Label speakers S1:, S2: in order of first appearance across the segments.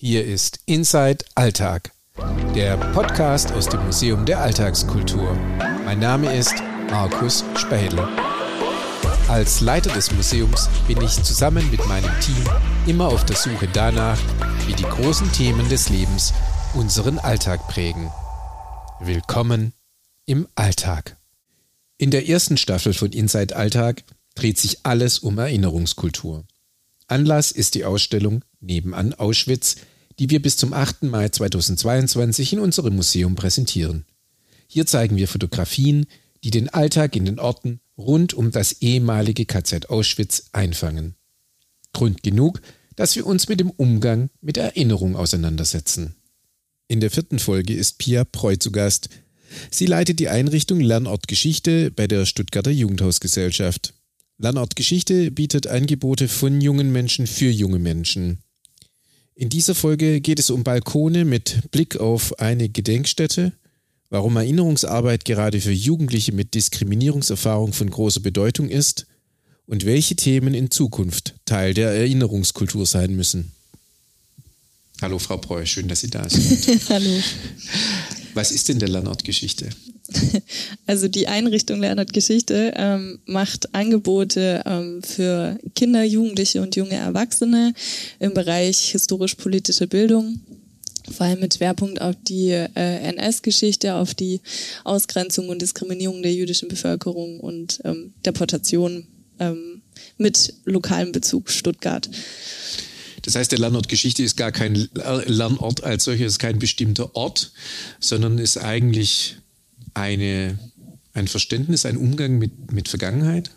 S1: Hier ist Inside Alltag, der Podcast aus dem Museum der Alltagskultur. Mein Name ist Markus Spädel. Als Leiter des Museums bin ich zusammen mit meinem Team immer auf der Suche danach, wie die großen Themen des Lebens unseren Alltag prägen. Willkommen im Alltag. In der ersten Staffel von Inside Alltag dreht sich alles um Erinnerungskultur. Anlass ist die Ausstellung Nebenan Auschwitz, die wir bis zum 8. Mai 2022 in unserem Museum präsentieren. Hier zeigen wir Fotografien, die den Alltag in den Orten rund um das ehemalige KZ Auschwitz einfangen. Grund genug, dass wir uns mit dem Umgang mit Erinnerung auseinandersetzen. In der vierten Folge ist Pia Preu zu Gast. Sie leitet die Einrichtung Lernort Geschichte bei der Stuttgarter Jugendhausgesellschaft. Lernort Geschichte bietet Angebote von jungen Menschen für junge Menschen. In dieser Folge geht es um Balkone mit Blick auf eine Gedenkstätte, warum Erinnerungsarbeit gerade für Jugendliche mit Diskriminierungserfahrung von großer Bedeutung ist und welche Themen in Zukunft Teil der Erinnerungskultur sein müssen. Hallo Frau Preu, schön, dass Sie da sind.
S2: Hallo.
S1: Was ist denn der Lernort Geschichte?
S2: Also die Einrichtung Lernort Geschichte ähm, macht Angebote ähm, für Kinder, Jugendliche und junge Erwachsene im Bereich historisch-politische Bildung vor allem mit Schwerpunkt auf die äh, NS-Geschichte, auf die Ausgrenzung und Diskriminierung der jüdischen Bevölkerung und ähm, Deportation ähm, mit lokalem Bezug Stuttgart.
S1: Das heißt, der Lernort Geschichte ist gar kein Lernort als solcher, ist kein bestimmter Ort, sondern ist eigentlich eine, ein Verständnis, ein Umgang mit, mit Vergangenheit?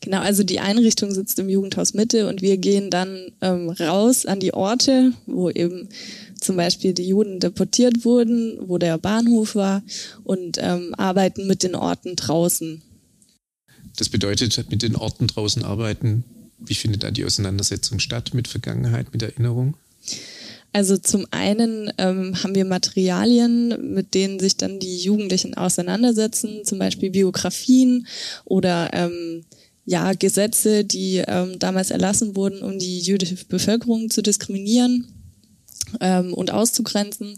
S2: Genau, also die Einrichtung sitzt im Jugendhaus Mitte und wir gehen dann ähm, raus an die Orte, wo eben zum Beispiel die Juden deportiert wurden, wo der Bahnhof war und ähm, arbeiten mit den Orten draußen.
S1: Das bedeutet, mit den Orten draußen arbeiten, wie findet da die Auseinandersetzung statt mit Vergangenheit, mit Erinnerung?
S2: Also zum einen ähm, haben wir Materialien, mit denen sich dann die Jugendlichen auseinandersetzen, zum Beispiel Biografien oder ähm, ja Gesetze, die ähm, damals erlassen wurden, um die jüdische Bevölkerung zu diskriminieren ähm, und auszugrenzen.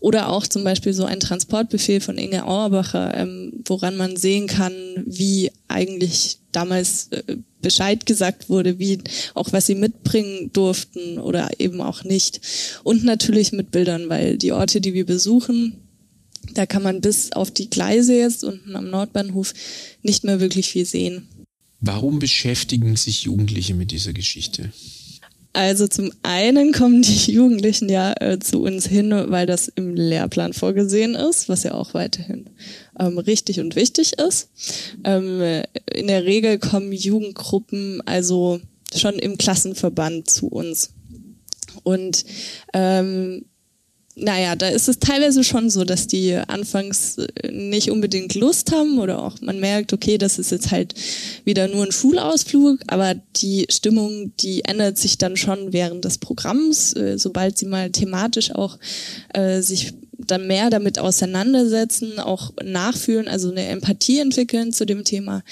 S2: Oder auch zum Beispiel so ein Transportbefehl von Inge Auerbacher, ähm, woran man sehen kann, wie eigentlich damals äh, Bescheid gesagt wurde, wie auch was sie mitbringen durften oder eben auch nicht. Und natürlich mit Bildern, weil die Orte, die wir besuchen, da kann man bis auf die Gleise jetzt unten am Nordbahnhof nicht mehr wirklich viel sehen.
S1: Warum beschäftigen sich Jugendliche mit dieser Geschichte?
S2: Also zum einen kommen die Jugendlichen ja äh, zu uns hin, weil das im Lehrplan vorgesehen ist, was ja auch weiterhin ähm, richtig und wichtig ist. Ähm, in der Regel kommen Jugendgruppen also schon im Klassenverband zu uns. Und ähm, naja, da ist es teilweise schon so, dass die anfangs äh, nicht unbedingt Lust haben oder auch man merkt, okay, das ist jetzt halt wieder nur ein Schulausflug, aber die Stimmung, die ändert sich dann schon während des Programms, äh, sobald sie mal thematisch auch äh, sich dann mehr damit auseinandersetzen, auch nachfühlen, also eine Empathie entwickeln zu dem Thema,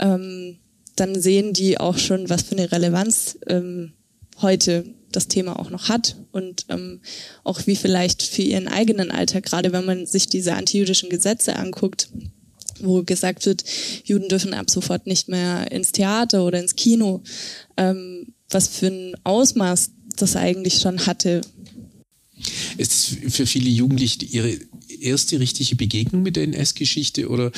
S2: ähm, dann sehen die auch schon, was für eine Relevanz ähm, heute das Thema auch noch hat und ähm, auch wie vielleicht für ihren eigenen Alltag, gerade wenn man sich diese antijüdischen Gesetze anguckt, wo gesagt wird, Juden dürfen ab sofort nicht mehr ins Theater oder ins Kino, ähm, was für ein Ausmaß das eigentlich schon hatte.
S1: Ist für viele Jugendliche ihre erste richtige Begegnung mit der NS-Geschichte oder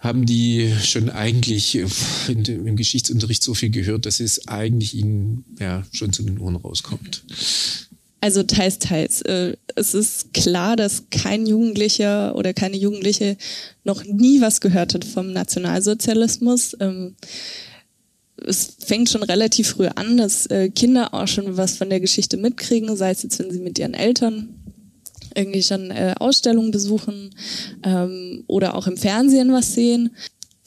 S1: haben die schon eigentlich im Geschichtsunterricht so viel gehört, dass es eigentlich ihnen ja schon zu den Ohren rauskommt?
S2: Also teils, teils. Äh, es ist klar, dass kein Jugendlicher oder keine Jugendliche noch nie was gehört hat vom Nationalsozialismus. Ähm, es fängt schon relativ früh an, dass äh, Kinder auch schon was von der Geschichte mitkriegen, sei es jetzt, wenn sie mit ihren Eltern irgendwie schon äh, Ausstellungen besuchen ähm, oder auch im Fernsehen was sehen.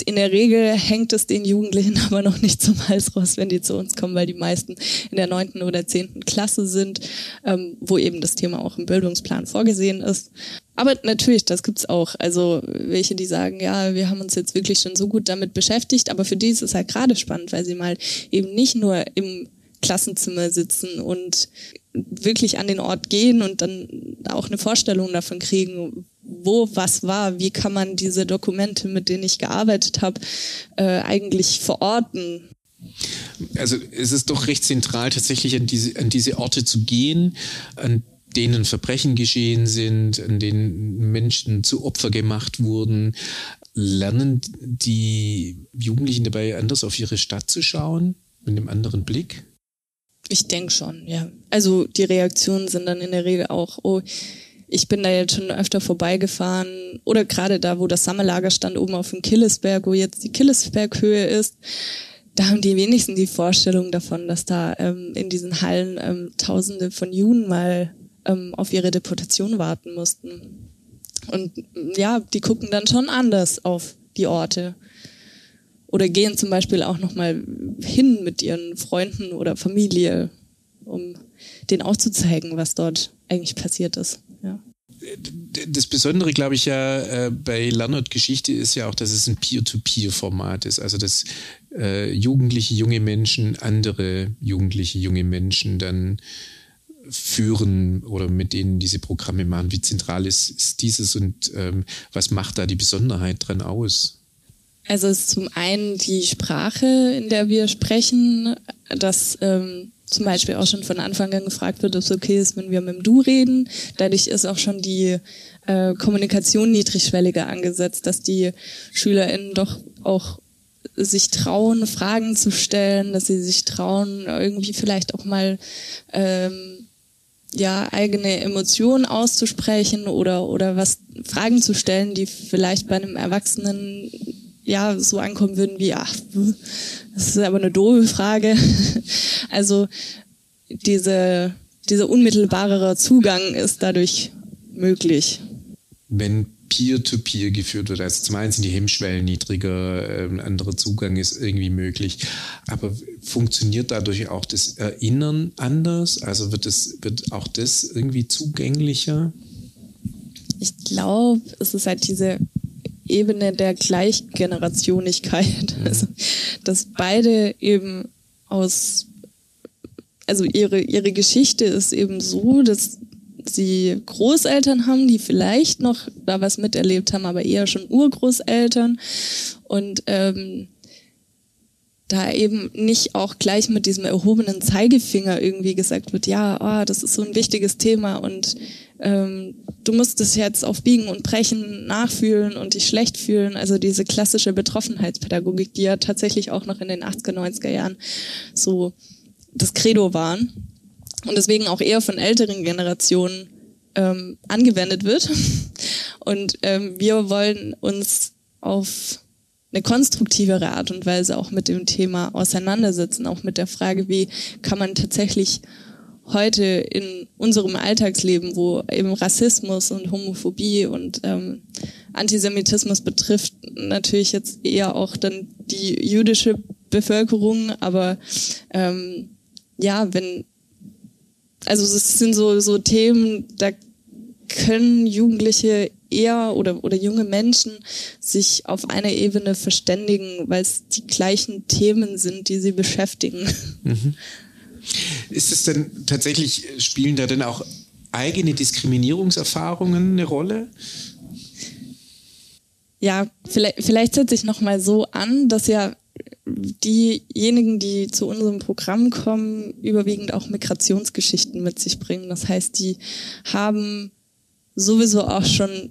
S2: In der Regel hängt es den Jugendlichen aber noch nicht zum Hals raus, wenn die zu uns kommen, weil die meisten in der neunten oder zehnten Klasse sind, ähm, wo eben das Thema auch im Bildungsplan vorgesehen ist. Aber natürlich, das gibt's auch. Also welche, die sagen, ja, wir haben uns jetzt wirklich schon so gut damit beschäftigt, aber für die ist es halt gerade spannend, weil sie mal eben nicht nur im Klassenzimmer sitzen und wirklich an den Ort gehen und dann auch eine Vorstellung davon kriegen, wo was war, wie kann man diese Dokumente, mit denen ich gearbeitet habe, äh, eigentlich verorten.
S1: Also es ist doch recht zentral, tatsächlich an diese, an diese Orte zu gehen, an denen Verbrechen geschehen sind, an denen Menschen zu Opfer gemacht wurden. Lernen die Jugendlichen dabei anders auf ihre Stadt zu schauen, mit einem anderen Blick?
S2: Ich denke schon, ja. Also die Reaktionen sind dann in der Regel auch, oh, ich bin da jetzt schon öfter vorbeigefahren oder gerade da, wo das Sammellager stand, oben auf dem Killesberg, wo jetzt die Killesberghöhe ist, da haben die wenigsten die Vorstellung davon, dass da ähm, in diesen Hallen ähm, Tausende von Juden mal ähm, auf ihre Deportation warten mussten. Und ja, die gucken dann schon anders auf die Orte oder gehen zum Beispiel auch nochmal hin mit ihren Freunden oder Familie, um denen auch zu zeigen, was dort eigentlich passiert ist. Ja.
S1: Das Besondere, glaube ich, ja äh, bei Lernort Geschichte ist ja auch, dass es ein Peer-to-Peer-Format ist. Also, dass äh, jugendliche junge Menschen andere jugendliche junge Menschen dann führen oder mit denen diese Programme machen. Wie zentral ist, ist dieses und ähm, was macht da die Besonderheit dran aus?
S2: Also es ist zum einen die Sprache, in der wir sprechen, dass ähm, zum Beispiel auch schon von Anfang an gefragt wird, ob es okay ist, wenn wir mit dem Du reden. Dadurch ist auch schon die äh, Kommunikation niedrigschwelliger angesetzt, dass die SchülerInnen doch auch sich trauen, Fragen zu stellen, dass sie sich trauen, irgendwie vielleicht auch mal ähm, ja eigene Emotionen auszusprechen oder oder was Fragen zu stellen, die vielleicht bei einem Erwachsenen ja so ankommen würden wie, ach, das ist aber eine doofe Frage. Also diese, dieser unmittelbarere Zugang ist dadurch möglich.
S1: Wenn Peer-to-Peer -Peer geführt wird, also zum einen sind die Hemmschwellen niedriger, ein anderer Zugang ist irgendwie möglich. Aber funktioniert dadurch auch das Erinnern anders? Also wird, es, wird auch das irgendwie zugänglicher?
S2: Ich glaube, es ist halt diese Ebene der Gleichgenerationigkeit. Mhm. Also, dass beide eben aus, also ihre, ihre Geschichte ist eben so, dass sie Großeltern haben, die vielleicht noch da was miterlebt haben, aber eher schon Urgroßeltern und ähm, da eben nicht auch gleich mit diesem erhobenen Zeigefinger irgendwie gesagt wird, ja, oh, das ist so ein wichtiges Thema und ähm, du musst es jetzt auf Biegen und Brechen nachfühlen und dich schlecht fühlen. Also diese klassische Betroffenheitspädagogik, die ja tatsächlich auch noch in den 80er, 90er Jahren so das Credo waren und deswegen auch eher von älteren Generationen ähm, angewendet wird. Und ähm, wir wollen uns auf eine konstruktivere Art und Weise auch mit dem Thema auseinandersetzen, auch mit der Frage, wie kann man tatsächlich heute in unserem Alltagsleben, wo eben Rassismus und Homophobie und ähm, Antisemitismus betrifft, natürlich jetzt eher auch dann die jüdische Bevölkerung, aber ähm, ja, wenn, also es sind so, so Themen, da können Jugendliche eher oder, oder junge Menschen sich auf einer Ebene verständigen, weil es die gleichen Themen sind, die sie beschäftigen. Mhm.
S1: Ist es denn tatsächlich, spielen da denn auch eigene Diskriminierungserfahrungen eine Rolle?
S2: Ja, vielleicht, vielleicht setze ich nochmal so an, dass ja diejenigen, die zu unserem Programm kommen, überwiegend auch Migrationsgeschichten mit sich bringen. Das heißt, die haben sowieso auch schon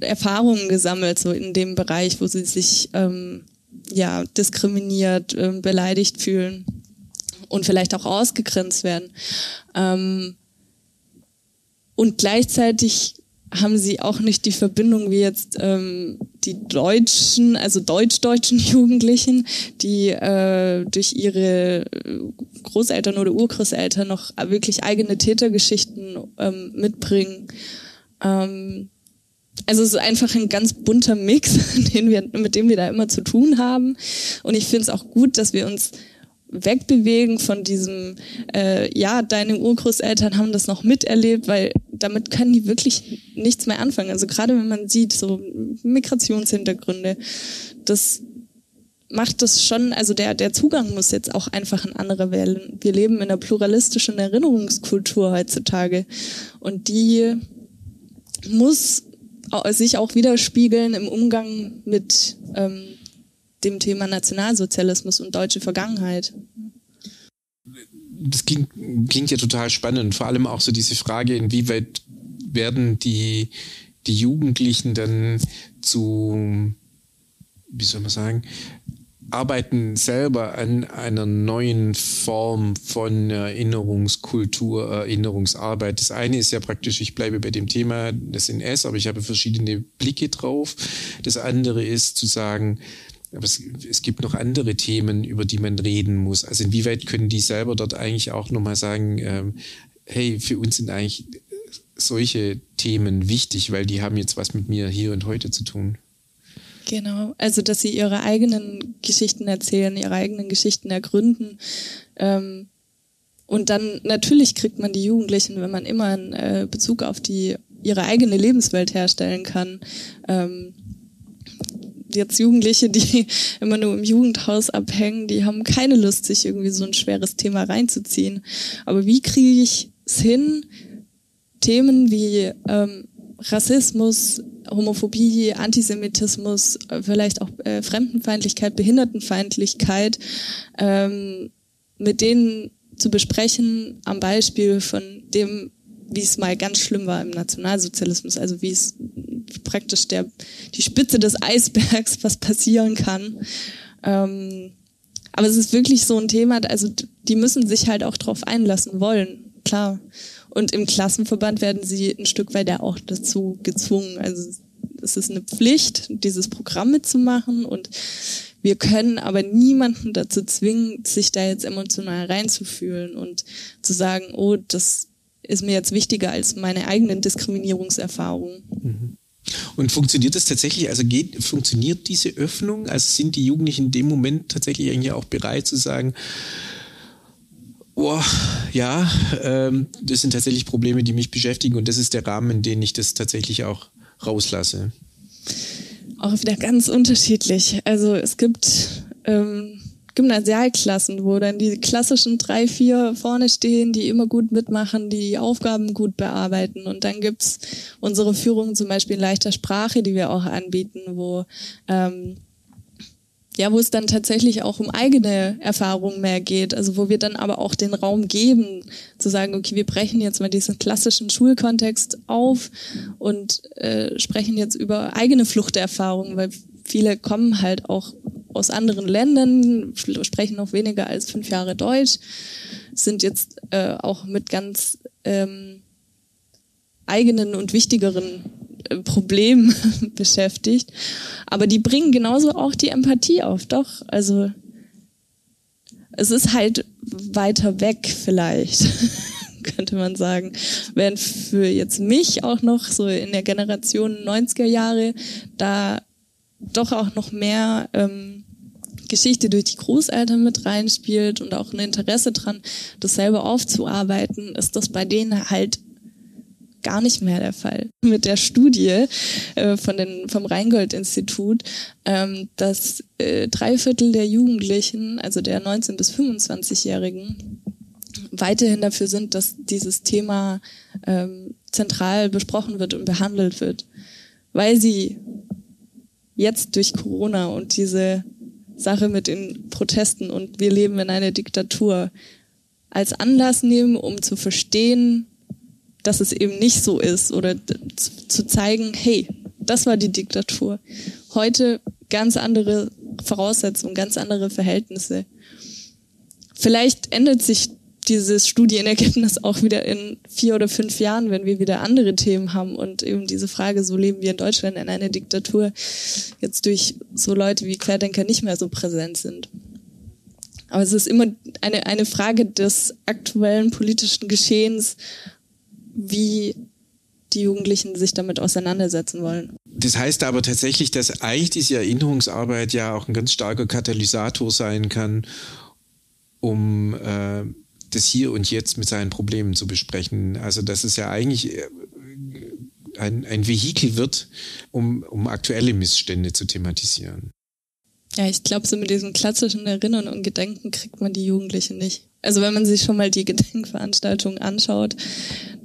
S2: Erfahrungen gesammelt, so in dem Bereich, wo sie sich ähm, ja diskriminiert, äh, beleidigt fühlen und vielleicht auch ausgegrenzt werden. Ähm, und gleichzeitig haben sie auch nicht die Verbindung wie jetzt ähm, die deutschen, also deutsch-deutschen Jugendlichen, die äh, durch ihre Großeltern oder Urgroßeltern noch wirklich eigene Tätergeschichten ähm, mitbringen. Ähm, also es ist einfach ein ganz bunter Mix, den wir, mit dem wir da immer zu tun haben. Und ich finde es auch gut, dass wir uns wegbewegen von diesem, äh, ja, deine Urgroßeltern haben das noch miterlebt, weil damit können die wirklich nichts mehr anfangen. Also gerade wenn man sieht, so Migrationshintergründe, das macht das schon, also der, der Zugang muss jetzt auch einfach ein anderer werden. Wir leben in einer pluralistischen Erinnerungskultur heutzutage und die muss sich auch widerspiegeln im Umgang mit ähm, dem Thema Nationalsozialismus und deutsche Vergangenheit.
S1: Das klingt, klingt ja total spannend, vor allem auch so diese Frage, inwieweit werden die, die Jugendlichen dann zu, wie soll man sagen, arbeiten selber an einer neuen Form von Erinnerungskultur, Erinnerungsarbeit. Das eine ist ja praktisch, ich bleibe bei dem Thema des NS, aber ich habe verschiedene Blicke drauf. Das andere ist zu sagen, aber es, es gibt noch andere Themen, über die man reden muss. Also inwieweit können die selber dort eigentlich auch nochmal sagen, ähm, hey, für uns sind eigentlich solche Themen wichtig, weil die haben jetzt was mit mir hier und heute zu tun.
S2: Genau, also dass sie ihre eigenen Geschichten erzählen, ihre eigenen Geschichten ergründen. Ähm, und dann natürlich kriegt man die Jugendlichen, wenn man immer einen äh, Bezug auf die ihre eigene Lebenswelt herstellen kann. Ähm, jetzt Jugendliche, die immer nur im Jugendhaus abhängen, die haben keine Lust, sich irgendwie so ein schweres Thema reinzuziehen. Aber wie kriege ich es hin, Themen wie ähm, Rassismus, Homophobie, Antisemitismus, äh, vielleicht auch äh, Fremdenfeindlichkeit, Behindertenfeindlichkeit, ähm, mit denen zu besprechen am Beispiel von dem, wie es mal ganz schlimm war im Nationalsozialismus, also wie es praktisch der, die Spitze des Eisbergs, was passieren kann. Ähm, aber es ist wirklich so ein Thema, also die müssen sich halt auch drauf einlassen wollen, klar. Und im Klassenverband werden sie ein Stück weit ja auch dazu gezwungen. Also es ist eine Pflicht, dieses Programm mitzumachen und wir können aber niemanden dazu zwingen, sich da jetzt emotional reinzufühlen und zu sagen, oh, das ist mir jetzt wichtiger als meine eigenen Diskriminierungserfahrungen. Mhm.
S1: Und funktioniert das tatsächlich? Also geht, funktioniert diese Öffnung? Also sind die Jugendlichen in dem Moment tatsächlich eigentlich auch bereit zu sagen, Oh, ja, ähm, das sind tatsächlich Probleme, die mich beschäftigen und das ist der Rahmen, in den ich das tatsächlich auch rauslasse.
S2: Auch wieder ganz unterschiedlich. Also es gibt ähm, Gymnasialklassen, wo dann die klassischen drei, vier vorne stehen, die immer gut mitmachen, die Aufgaben gut bearbeiten. Und dann gibt's unsere Führung zum Beispiel in leichter Sprache, die wir auch anbieten, wo ähm, ja, wo es dann tatsächlich auch um eigene Erfahrungen mehr geht, also wo wir dann aber auch den Raum geben, zu sagen, okay, wir brechen jetzt mal diesen klassischen Schulkontext auf und äh, sprechen jetzt über eigene Fluchterfahrungen, weil viele kommen halt auch aus anderen Ländern, sprechen noch weniger als fünf Jahre Deutsch, sind jetzt äh, auch mit ganz ähm, eigenen und wichtigeren Problem beschäftigt. Aber die bringen genauso auch die Empathie auf, doch. Also es ist halt weiter weg vielleicht, könnte man sagen. Während für jetzt mich auch noch so in der Generation 90er Jahre da doch auch noch mehr ähm, Geschichte durch die Großeltern mit reinspielt und auch ein Interesse dran, das selber aufzuarbeiten, ist das bei denen halt gar nicht mehr der Fall. Mit der Studie äh, von den, vom Rheingold-Institut, ähm, dass äh, drei Viertel der Jugendlichen, also der 19- bis 25-Jährigen, weiterhin dafür sind, dass dieses Thema ähm, zentral besprochen wird und behandelt wird, weil sie jetzt durch Corona und diese Sache mit den Protesten und wir leben in einer Diktatur als Anlass nehmen, um zu verstehen, dass es eben nicht so ist oder zu zeigen, hey, das war die Diktatur. Heute ganz andere Voraussetzungen, ganz andere Verhältnisse. Vielleicht ändert sich dieses Studienergebnis auch wieder in vier oder fünf Jahren, wenn wir wieder andere Themen haben und eben diese Frage, so leben wir in Deutschland in einer Diktatur, jetzt durch so Leute wie Querdenker nicht mehr so präsent sind. Aber es ist immer eine, eine Frage des aktuellen politischen Geschehens wie die Jugendlichen sich damit auseinandersetzen wollen.
S1: Das heißt aber tatsächlich, dass eigentlich diese Erinnerungsarbeit ja auch ein ganz starker Katalysator sein kann, um äh, das Hier und Jetzt mit seinen Problemen zu besprechen. Also dass es ja eigentlich äh, ein, ein Vehikel wird, um, um aktuelle Missstände zu thematisieren.
S2: Ja, ich glaube, so mit diesem klassischen Erinnern und Gedenken kriegt man die Jugendlichen nicht. Also wenn man sich schon mal die Gedenkveranstaltungen anschaut,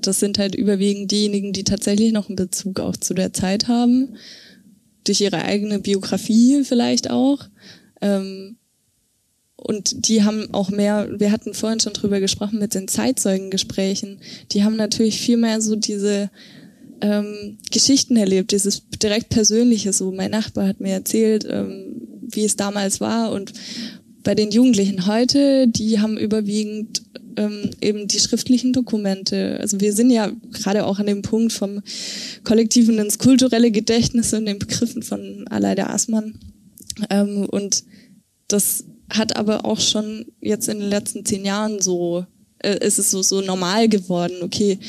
S2: das sind halt überwiegend diejenigen, die tatsächlich noch einen Bezug auch zu der Zeit haben, durch ihre eigene Biografie vielleicht auch. Ähm, und die haben auch mehr, wir hatten vorhin schon drüber gesprochen mit den Zeitzeugengesprächen, die haben natürlich viel mehr so diese ähm, Geschichten erlebt, dieses direkt Persönliche. So, mein Nachbar hat mir erzählt, ähm, wie es damals war. Und bei den Jugendlichen heute, die haben überwiegend ähm, eben die schriftlichen Dokumente. Also wir sind ja gerade auch an dem Punkt vom Kollektiven ins kulturelle Gedächtnis und den Begriffen von Aleida Aßmann. Ähm, und das hat aber auch schon jetzt in den letzten zehn Jahren so, äh, ist es so, so normal geworden, okay,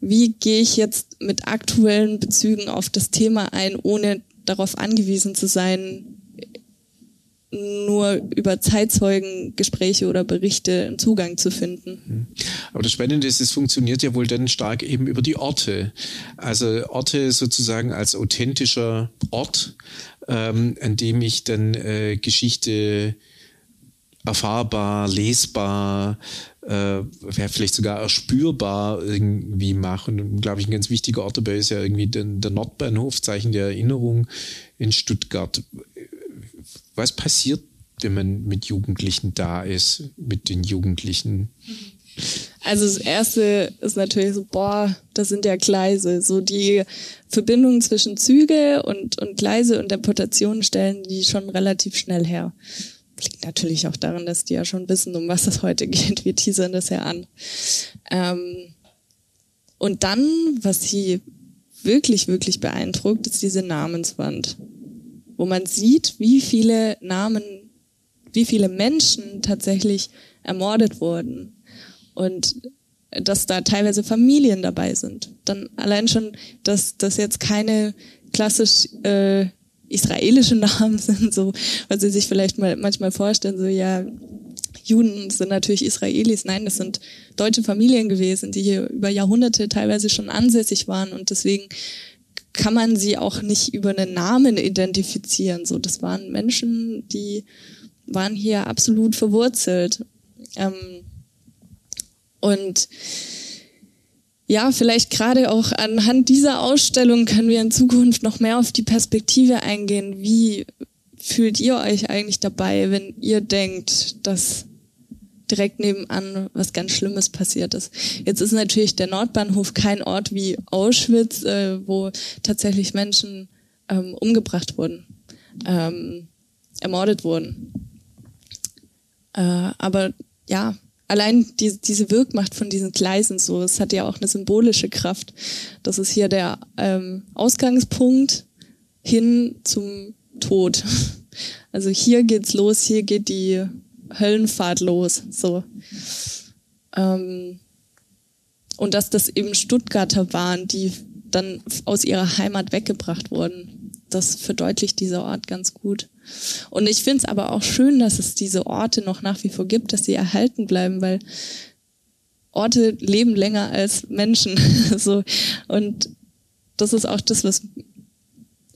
S2: wie gehe ich jetzt mit aktuellen Bezügen auf das Thema ein, ohne darauf angewiesen zu sein, nur über Zeitzeugengespräche oder Berichte einen Zugang zu finden.
S1: Mhm. Aber das Spannende ist, es funktioniert ja wohl dann stark eben über die Orte. Also Orte sozusagen als authentischer Ort, ähm, an dem ich dann äh, Geschichte erfahrbar, lesbar, äh, vielleicht sogar erspürbar irgendwie machen. Und glaube ich, ein ganz wichtiger Ort dabei ist ja irgendwie der, der Nordbahnhof, Zeichen der Erinnerung in Stuttgart. Was passiert, wenn man mit Jugendlichen da ist, mit den Jugendlichen?
S2: Also das erste ist natürlich so, boah, das sind ja Gleise. So die Verbindungen zwischen Züge und, und Gleise und Deportation stellen die schon relativ schnell her liegt natürlich auch daran, dass die ja schon wissen, um was es heute geht. Wir teasern das ja an. Ähm, und dann, was sie wirklich, wirklich beeindruckt, ist diese Namenswand, wo man sieht, wie viele Namen, wie viele Menschen tatsächlich ermordet wurden. Und dass da teilweise Familien dabei sind. Dann allein schon, dass das jetzt keine klassisch äh, israelische Namen sind, so, was sie sich vielleicht mal manchmal vorstellen, so, ja, Juden sind natürlich Israelis. Nein, das sind deutsche Familien gewesen, die hier über Jahrhunderte teilweise schon ansässig waren und deswegen kann man sie auch nicht über einen Namen identifizieren. So, das waren Menschen, die waren hier absolut verwurzelt. Ähm, und ja, vielleicht gerade auch anhand dieser Ausstellung können wir in Zukunft noch mehr auf die Perspektive eingehen. Wie fühlt ihr euch eigentlich dabei, wenn ihr denkt, dass direkt nebenan was ganz Schlimmes passiert ist. Jetzt ist natürlich der Nordbahnhof kein Ort wie Auschwitz, äh, wo tatsächlich Menschen ähm, umgebracht wurden, ähm, ermordet wurden. Äh, aber ja, allein die, diese Wirkmacht von diesen Gleisen so, es hat ja auch eine symbolische Kraft. Das ist hier der ähm, Ausgangspunkt hin zum Tod. Also hier geht's los, hier geht die Höllenfahrt los. So. Ähm, und dass das eben Stuttgarter waren, die dann aus ihrer Heimat weggebracht wurden. Das verdeutlicht dieser Ort ganz gut. Und ich finde es aber auch schön, dass es diese Orte noch nach wie vor gibt, dass sie erhalten bleiben, weil Orte leben länger als Menschen. so. Und das ist auch das, was,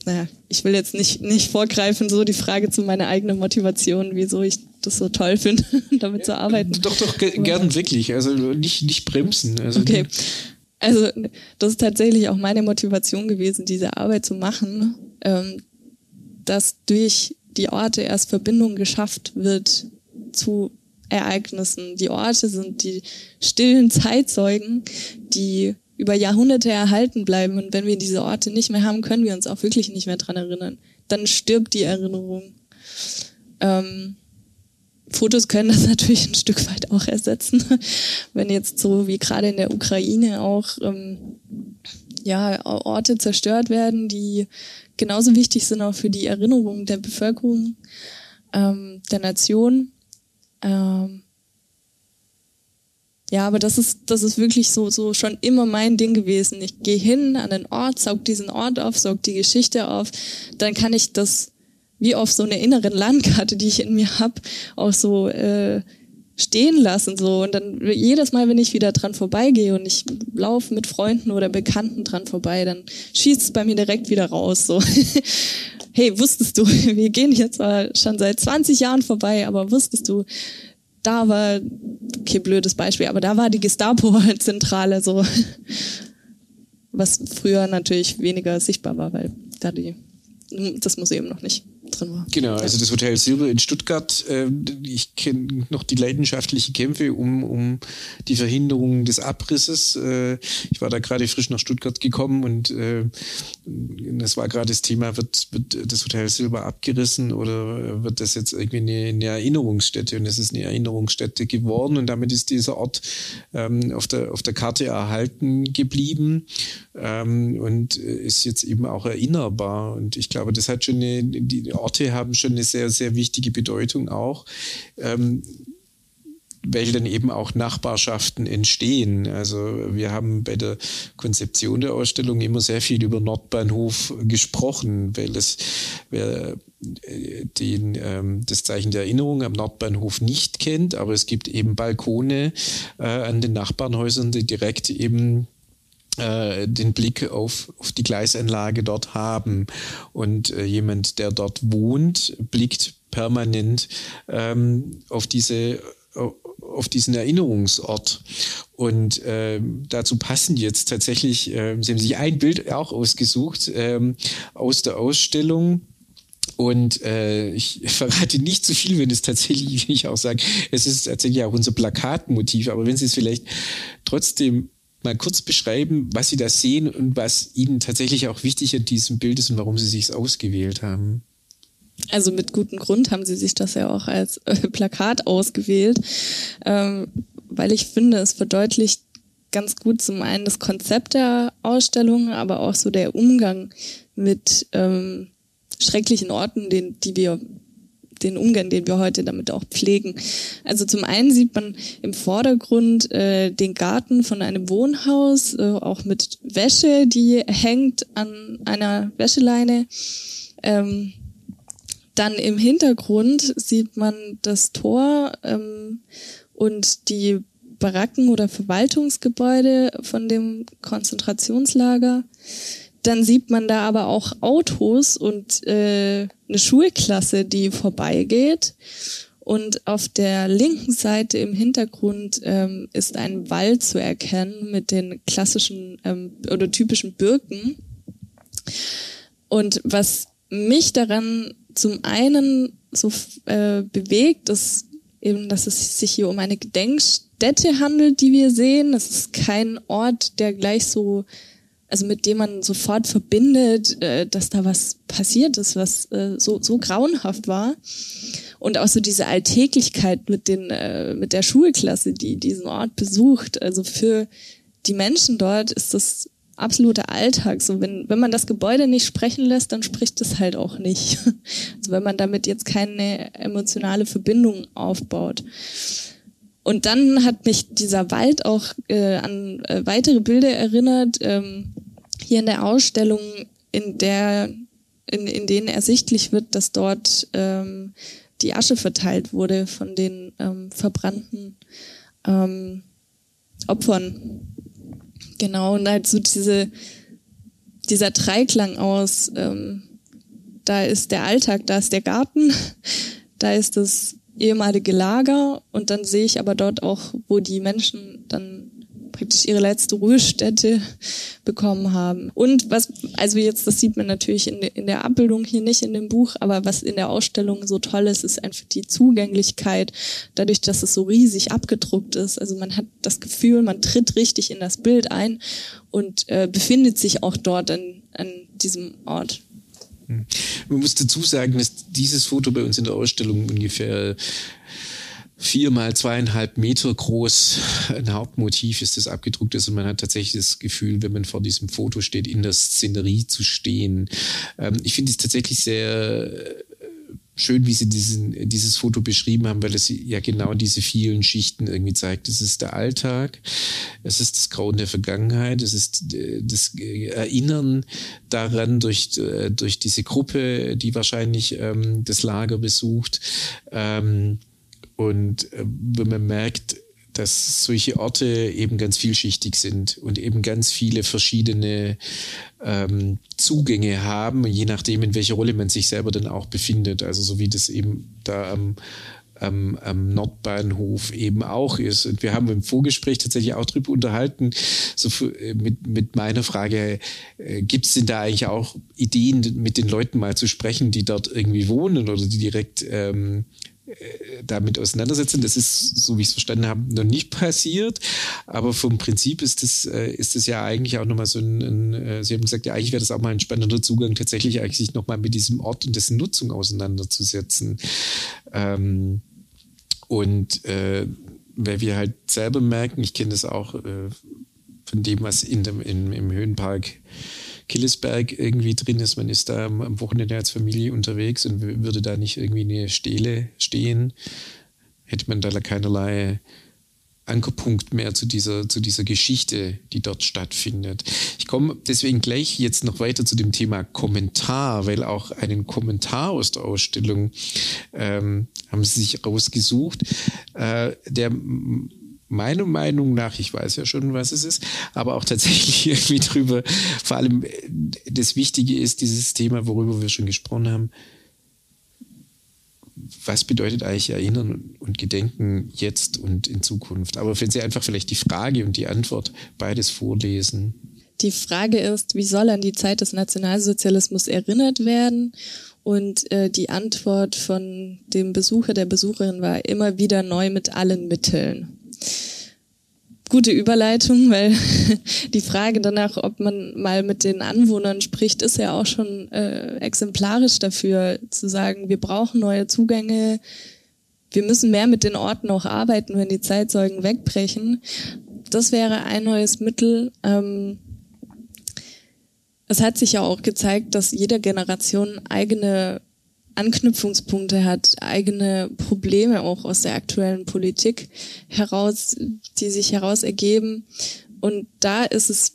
S2: naja, ich will jetzt nicht, nicht vorgreifen, so die Frage zu meiner eigenen Motivation, wieso ich das so toll finde, damit zu arbeiten.
S1: Doch, doch, gern wirklich. Also nicht, nicht bremsen. Also
S2: okay. Also das ist tatsächlich auch meine Motivation gewesen, diese Arbeit zu machen, ähm, dass durch die Orte erst Verbindung geschafft wird zu Ereignissen. Die Orte sind die stillen Zeitzeugen, die über Jahrhunderte erhalten bleiben. Und wenn wir diese Orte nicht mehr haben, können wir uns auch wirklich nicht mehr dran erinnern. Dann stirbt die Erinnerung. Ähm, Fotos können das natürlich ein Stück weit auch ersetzen. Wenn jetzt so wie gerade in der Ukraine auch ähm, ja, Orte zerstört werden, die genauso wichtig sind auch für die Erinnerung der Bevölkerung, ähm, der Nation. Ähm, ja, aber das ist, das ist wirklich so, so schon immer mein Ding gewesen. Ich gehe hin an den Ort, saug diesen Ort auf, saug die Geschichte auf, dann kann ich das wie auf so einer inneren Landkarte, die ich in mir hab, auch so äh, stehen lassen so und dann jedes Mal, wenn ich wieder dran vorbeigehe und ich laufe mit Freunden oder Bekannten dran vorbei, dann schießt es bei mir direkt wieder raus so. hey, wusstest du, wir gehen zwar schon seit 20 Jahren vorbei, aber wusstest du, da war, okay, blödes Beispiel, aber da war die Gestapo-Zentrale so, was früher natürlich weniger sichtbar war, weil da die, das Museum noch nicht drin war.
S1: Genau, also das Hotel Silber in Stuttgart, äh, ich kenne noch die leidenschaftlichen Kämpfe um, um die Verhinderung des Abrisses. Äh, ich war da gerade frisch nach Stuttgart gekommen und äh, das war gerade das Thema, wird, wird das Hotel Silber abgerissen oder wird das jetzt irgendwie eine, eine Erinnerungsstätte? Und es ist eine Erinnerungsstätte geworden und damit ist dieser Ort ähm, auf, der, auf der Karte erhalten geblieben ähm, und ist jetzt eben auch erinnerbar. Und ich glaube, das hat schon eine, die Orte haben schon eine sehr, sehr wichtige Bedeutung auch. Ähm, weil dann eben auch Nachbarschaften entstehen. Also wir haben bei der Konzeption der Ausstellung immer sehr viel über Nordbahnhof gesprochen, weil es wer äh, den, ähm, das Zeichen der Erinnerung am Nordbahnhof nicht kennt, aber es gibt eben Balkone äh, an den Nachbarnhäusern, die direkt eben äh, den Blick auf, auf die Gleisanlage dort haben. Und äh, jemand, der dort wohnt, blickt permanent ähm, auf diese auf diesen Erinnerungsort. Und äh, dazu passen jetzt tatsächlich, äh, Sie haben sich ein Bild auch ausgesucht ähm, aus der Ausstellung. Und äh, ich verrate nicht zu viel, wenn es tatsächlich, wie ich auch sage, es ist tatsächlich auch unser Plakatmotiv. Aber wenn Sie es vielleicht trotzdem mal kurz beschreiben, was Sie da sehen und was Ihnen tatsächlich auch wichtig an diesem Bild ist und warum Sie sich ausgewählt haben.
S2: Also mit gutem Grund haben Sie sich das ja auch als äh, Plakat ausgewählt, ähm, weil ich finde, es verdeutlicht ganz gut zum einen das Konzept der Ausstellung, aber auch so der Umgang mit ähm, schrecklichen Orten, den, die wir den Umgang, den wir heute damit auch pflegen. Also zum einen sieht man im Vordergrund äh, den Garten von einem Wohnhaus, äh, auch mit Wäsche, die hängt an einer Wäscheleine. Ähm, dann im Hintergrund sieht man das Tor ähm, und die Baracken oder Verwaltungsgebäude von dem Konzentrationslager. Dann sieht man da aber auch Autos und äh, eine Schulklasse, die vorbeigeht. Und auf der linken Seite im Hintergrund ähm, ist ein Wald zu erkennen mit den klassischen ähm, oder typischen Birken. Und was mich daran zum einen so äh, bewegt, ist eben, dass es sich hier um eine Gedenkstätte handelt, die wir sehen. Es ist kein Ort, der gleich so also mit dem man sofort verbindet, äh, dass da was passiert ist, was äh, so, so grauenhaft war. Und auch so diese Alltäglichkeit mit, den, äh, mit der Schulklasse, die diesen Ort besucht. Also für die Menschen dort ist das absoluter Alltag. So wenn, wenn man das Gebäude nicht sprechen lässt, dann spricht es halt auch nicht. Also wenn man damit jetzt keine emotionale Verbindung aufbaut. Und dann hat mich dieser Wald auch äh, an äh, weitere Bilder erinnert. Ähm, hier in der Ausstellung, in der in, in denen ersichtlich wird, dass dort ähm, die Asche verteilt wurde von den ähm, verbrannten ähm, Opfern. Genau, und halt so diese, dieser Dreiklang aus, ähm, da ist der Alltag, da ist der Garten, da ist das ehemalige Lager und dann sehe ich aber dort auch, wo die Menschen dann praktisch ihre letzte Ruhestätte bekommen haben. Und was, also jetzt, das sieht man natürlich in, in der Abbildung hier nicht in dem Buch, aber was in der Ausstellung so toll ist, ist einfach die Zugänglichkeit, dadurch, dass es so riesig abgedruckt ist. Also man hat das Gefühl, man tritt richtig in das Bild ein und äh, befindet sich auch dort an, an diesem Ort.
S1: Man muss dazu sagen, dass dieses Foto bei uns in der Ausstellung ungefähr vier mal zweieinhalb Meter groß ein Hauptmotiv ist, das abgedruckt ist und man hat tatsächlich das Gefühl, wenn man vor diesem Foto steht, in der Szenerie zu stehen. Ähm, ich finde es tatsächlich sehr äh, schön, wie Sie diesen, dieses Foto beschrieben haben, weil es ja genau diese vielen Schichten irgendwie zeigt. Es ist der Alltag, es ist das Grauen der Vergangenheit, es ist äh, das Erinnern daran durch, äh, durch diese Gruppe, die wahrscheinlich ähm, das Lager besucht. Ähm, und äh, wenn man merkt, dass solche Orte eben ganz vielschichtig sind und eben ganz viele verschiedene ähm, Zugänge haben, je nachdem, in welcher Rolle man sich selber dann auch befindet. Also so wie das eben da am, am, am Nordbahnhof eben auch ist. Und wir haben im Vorgespräch tatsächlich auch darüber unterhalten, so äh, mit, mit meiner Frage, äh, gibt es denn da eigentlich auch Ideen, mit den Leuten mal zu sprechen, die dort irgendwie wohnen oder die direkt ähm, äh, damit auseinandersetzen. Das ist, so wie ich es verstanden habe, noch nicht passiert. Aber vom Prinzip ist es äh, ist es ja eigentlich auch nochmal so ein, ein äh, Sie haben gesagt, ja, eigentlich wäre das auch mal ein spannender Zugang, tatsächlich eigentlich sich nochmal mit diesem Ort und dessen Nutzung auseinanderzusetzen. Ähm, und äh, weil wir halt selber merken, ich kenne das auch äh, von dem, was in dem, in, im Höhenpark Killesberg irgendwie drin ist. Man ist da am Wochenende als Familie unterwegs und würde da nicht irgendwie eine Stele stehen, hätte man da keinerlei Ankerpunkt mehr zu dieser, zu dieser Geschichte, die dort stattfindet. Ich komme deswegen gleich jetzt noch weiter zu dem Thema Kommentar, weil auch einen Kommentar aus der Ausstellung ähm, haben sie sich rausgesucht, äh, der meiner Meinung nach, ich weiß ja schon, was es ist, aber auch tatsächlich irgendwie drüber, vor allem äh, das Wichtige ist dieses Thema, worüber wir schon gesprochen haben. Was bedeutet eigentlich Erinnern und Gedenken jetzt und in Zukunft? Aber wenn Sie einfach vielleicht die Frage und die Antwort beides vorlesen.
S2: Die Frage ist, wie soll an die Zeit des Nationalsozialismus erinnert werden? Und äh, die Antwort von dem Besucher, der Besucherin war immer wieder neu mit allen Mitteln gute Überleitung, weil die Frage danach, ob man mal mit den Anwohnern spricht, ist ja auch schon äh, exemplarisch dafür, zu sagen, wir brauchen neue Zugänge, wir müssen mehr mit den Orten auch arbeiten, wenn die Zeitzeugen wegbrechen. Das wäre ein neues Mittel. Ähm, es hat sich ja auch gezeigt, dass jede Generation eigene Anknüpfungspunkte hat, eigene Probleme auch aus der aktuellen Politik heraus, die sich heraus ergeben. Und da ist es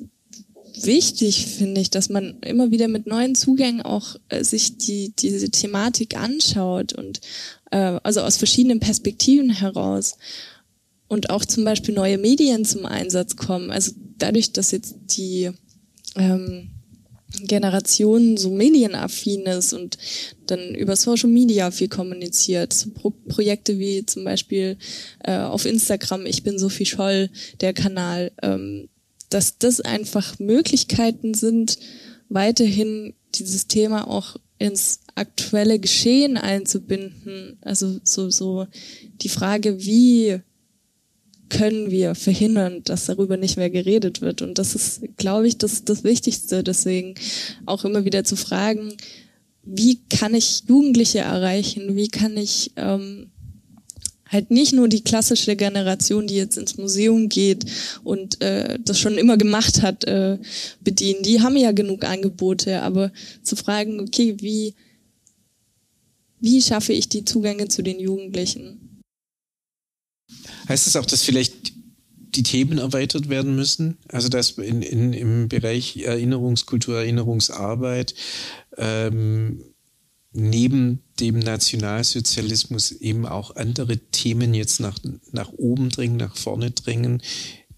S2: wichtig, finde ich, dass man immer wieder mit neuen Zugängen auch äh, sich die, diese Thematik anschaut und äh, also aus verschiedenen Perspektiven heraus und auch zum Beispiel neue Medien zum Einsatz kommen. Also dadurch, dass jetzt die ähm, Generation so medienaffin ist und dann über Social Media viel kommuniziert. Pro Projekte wie zum Beispiel äh, auf Instagram, ich bin Sophie Scholl, der Kanal, ähm, dass das einfach Möglichkeiten sind, weiterhin dieses Thema auch ins aktuelle Geschehen einzubinden. Also so, so die Frage, wie können wir verhindern, dass darüber nicht mehr geredet wird. Und das ist, glaube ich, das, das Wichtigste. Deswegen auch immer wieder zu fragen, wie kann ich Jugendliche erreichen? Wie kann ich ähm, halt nicht nur die klassische Generation, die jetzt ins Museum geht und äh, das schon immer gemacht hat, äh, bedienen. Die haben ja genug Angebote, aber zu fragen, okay, wie, wie schaffe ich die Zugänge zu den Jugendlichen?
S1: Heißt das auch, dass vielleicht die Themen erweitert werden müssen? Also dass in, in, im Bereich Erinnerungskultur, Erinnerungsarbeit ähm, neben dem Nationalsozialismus eben auch andere Themen jetzt nach, nach oben dringen, nach vorne drängen,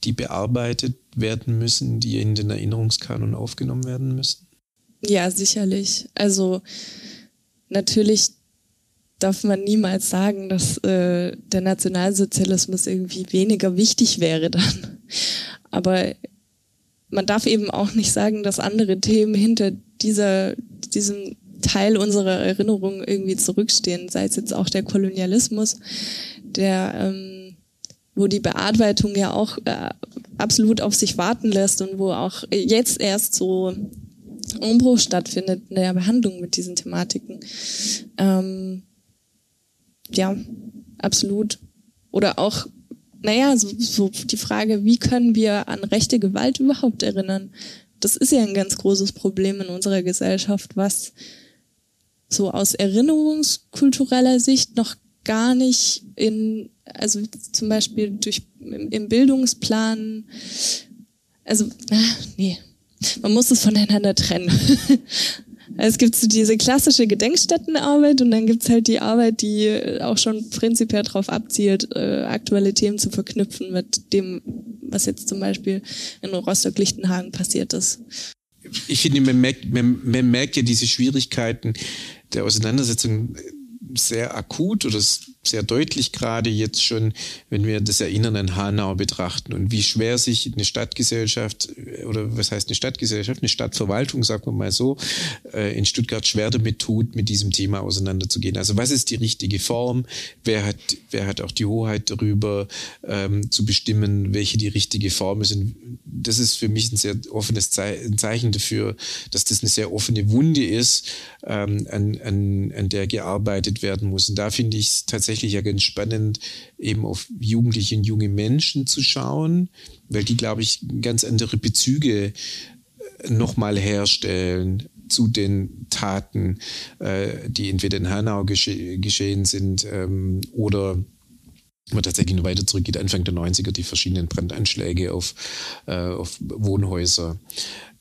S1: die bearbeitet werden müssen, die in den Erinnerungskanon aufgenommen werden müssen?
S2: Ja, sicherlich. Also natürlich darf man niemals sagen, dass äh, der Nationalsozialismus irgendwie weniger wichtig wäre dann. Aber man darf eben auch nicht sagen, dass andere Themen hinter dieser, diesem Teil unserer Erinnerung irgendwie zurückstehen, sei es jetzt auch der Kolonialismus, der ähm, wo die Bearbeitung ja auch äh, absolut auf sich warten lässt und wo auch jetzt erst so Umbruch stattfindet in der Behandlung mit diesen Thematiken. Ähm, ja, absolut. Oder auch, naja, so, so die Frage, wie können wir an rechte Gewalt überhaupt erinnern? Das ist ja ein ganz großes Problem in unserer Gesellschaft, was so aus erinnerungskultureller Sicht noch gar nicht in, also zum Beispiel durch im, Bildungsplan, also, ah, nee, man muss es voneinander trennen. Es gibt so diese klassische Gedenkstättenarbeit und dann gibt's halt die Arbeit, die auch schon prinzipiell darauf abzielt, äh, aktuelle Themen zu verknüpfen mit dem, was jetzt zum Beispiel in Rostock-Lichtenhagen passiert ist.
S1: Ich finde, man merkt, man, man merkt ja diese Schwierigkeiten der Auseinandersetzung sehr akut oder sehr deutlich gerade jetzt schon, wenn wir das Erinnern an Hanau betrachten und wie schwer sich eine Stadtgesellschaft oder was heißt eine Stadtgesellschaft, eine Stadtverwaltung, sagen wir mal so, äh, in Stuttgart schwer damit tut, mit diesem Thema auseinanderzugehen. Also was ist die richtige Form? Wer hat, wer hat auch die Hoheit darüber ähm, zu bestimmen, welche die richtige Form ist? Und das ist für mich ein sehr offenes Zeichen dafür, dass das eine sehr offene Wunde ist, ähm, an, an, an der gearbeitet werden muss. Und da finde ich es tatsächlich tatsächlich ja ganz spannend, eben auf Jugendliche und junge Menschen zu schauen, weil die, glaube ich, ganz andere Bezüge äh, nochmal herstellen zu den Taten, äh, die entweder in Hanau gesche geschehen sind ähm, oder man tatsächlich nur weiter zurückgeht, Anfang der 90er, die verschiedenen Brandanschläge auf, äh, auf Wohnhäuser.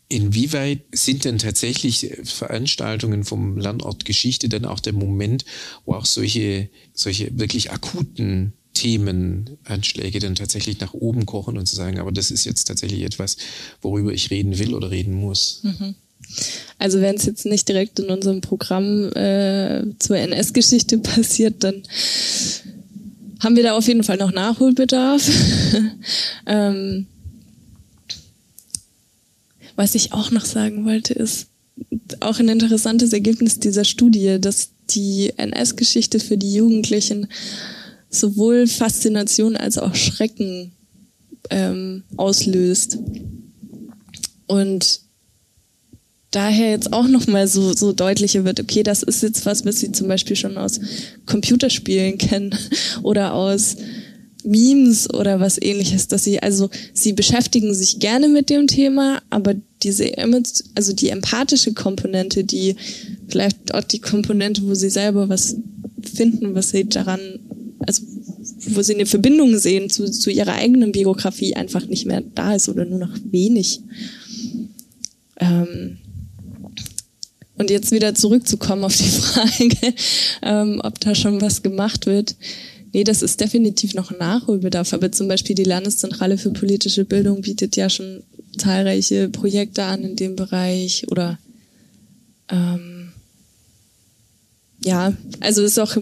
S1: Inwieweit sind denn tatsächlich Veranstaltungen vom Lernort Geschichte dann auch der Moment, wo auch solche, solche wirklich akuten Themenanschläge dann tatsächlich nach oben kochen und zu sagen, aber das ist jetzt tatsächlich etwas, worüber ich reden will oder reden muss? Mhm.
S2: Also wenn es jetzt nicht direkt in unserem Programm äh, zur NS-Geschichte passiert, dann haben wir da auf jeden Fall noch Nachholbedarf. ähm, was ich auch noch sagen wollte, ist auch ein interessantes Ergebnis dieser Studie, dass die NS-Geschichte für die Jugendlichen sowohl Faszination als auch Schrecken ähm, auslöst. Und daher jetzt auch nochmal so, so deutlicher wird, okay, das ist jetzt was, was sie zum Beispiel schon aus Computerspielen kennen oder aus Memes oder was ähnliches, dass sie, also sie beschäftigen sich gerne mit dem Thema, aber diese, also die empathische Komponente, die vielleicht auch die Komponente, wo sie selber was finden, was sie daran, also wo sie eine Verbindung sehen zu, zu ihrer eigenen Biografie einfach nicht mehr da ist oder nur noch wenig. Ähm und jetzt wieder zurückzukommen auf die Frage, ähm, ob da schon was gemacht wird. Nee, das ist definitiv noch ein Nachholbedarf. Aber zum Beispiel die Landeszentrale für politische Bildung bietet ja schon zahlreiche Projekte an in dem Bereich oder ähm, ja, also ist auch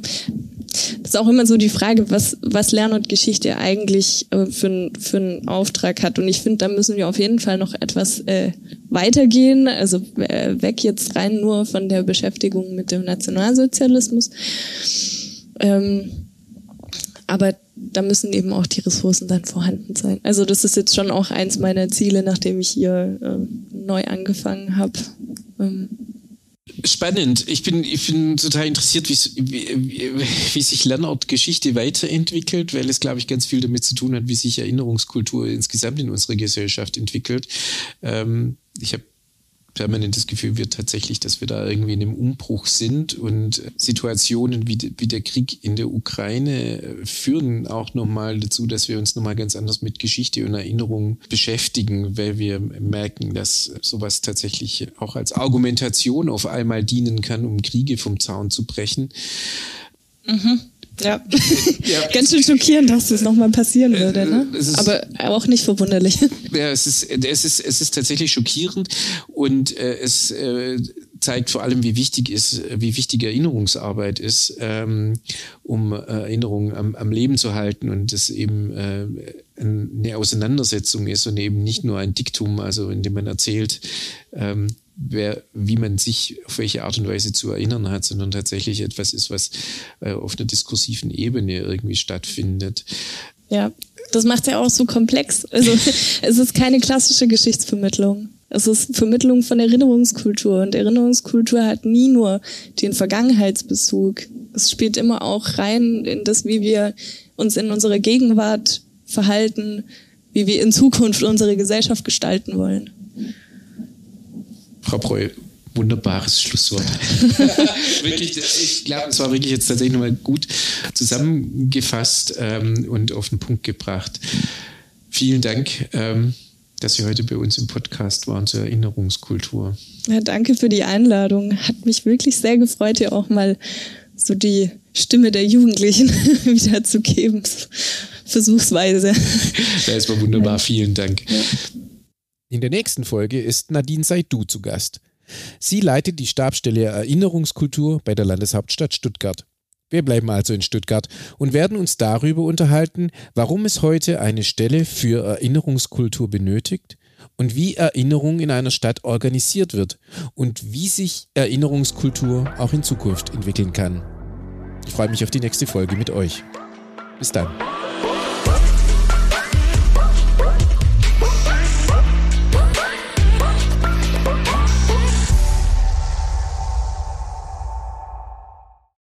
S2: ist auch immer so die Frage, was was Lern- und Geschichte eigentlich äh, für, für einen Auftrag hat. Und ich finde, da müssen wir auf jeden Fall noch etwas äh, weitergehen. Also äh, weg jetzt rein nur von der Beschäftigung mit dem Nationalsozialismus. Ähm, aber da müssen eben auch die Ressourcen dann vorhanden sein. Also das ist jetzt schon auch eins meiner Ziele, nachdem ich hier äh, neu angefangen habe. Ähm.
S1: Spannend. Ich bin, ich bin total interessiert, wie, wie, sich Lernortgeschichte weiterentwickelt, weil es, glaube ich, ganz viel damit zu tun hat, wie sich Erinnerungskultur insgesamt in unserer Gesellschaft entwickelt. Ähm, ich habe permanent das Gefühl wird tatsächlich, dass wir da irgendwie in einem Umbruch sind und Situationen wie, wie der Krieg in der Ukraine äh, führen auch nochmal dazu, dass wir uns nochmal ganz anders mit Geschichte und Erinnerung beschäftigen, weil wir merken, dass sowas tatsächlich auch als Argumentation auf einmal dienen kann, um Kriege vom Zaun zu brechen.
S2: Mhm. Ja. ja. Ganz schön schockierend, dass das nochmal passieren äh, würde, ne? Ist, Aber auch nicht verwunderlich.
S1: Ja, es ist, es ist, es ist tatsächlich schockierend und äh, es äh, zeigt vor allem, wie wichtig ist, wie wichtig Erinnerungsarbeit ist, ähm, um äh, Erinnerungen am, am Leben zu halten und es eben äh, eine Auseinandersetzung ist und eben nicht nur ein Diktum, also in dem man erzählt, ähm, wer, wie man sich auf welche Art und Weise zu erinnern hat, sondern tatsächlich etwas ist, was äh, auf einer diskursiven Ebene irgendwie stattfindet.
S2: Ja, das macht ja auch so komplex. Also es ist keine klassische Geschichtsvermittlung. Es ist Vermittlung von Erinnerungskultur und Erinnerungskultur hat nie nur den Vergangenheitsbezug. Es spielt immer auch rein in das, wie wir uns in unserer Gegenwart verhalten, wie wir in Zukunft unsere Gesellschaft gestalten wollen.
S1: Frau Preu, wunderbares Schlusswort. wirklich, ich glaube, es war wirklich jetzt tatsächlich nochmal gut zusammengefasst ähm, und auf den Punkt gebracht. Vielen Dank. Ähm, dass Sie heute bei uns im Podcast waren zur Erinnerungskultur.
S2: Ja, danke für die Einladung. Hat mich wirklich sehr gefreut, hier auch mal so die Stimme der Jugendlichen wiederzugeben. Versuchsweise.
S1: Das war wunderbar. Vielen Dank. Ja. In der nächsten Folge ist Nadine Saidu zu Gast. Sie leitet die Stabsstelle Erinnerungskultur bei der Landeshauptstadt Stuttgart. Wir bleiben also in Stuttgart und werden uns darüber unterhalten, warum es heute eine Stelle für Erinnerungskultur benötigt und wie Erinnerung in einer Stadt organisiert wird und wie sich Erinnerungskultur auch in Zukunft entwickeln kann. Ich freue mich auf die nächste Folge mit euch. Bis dann.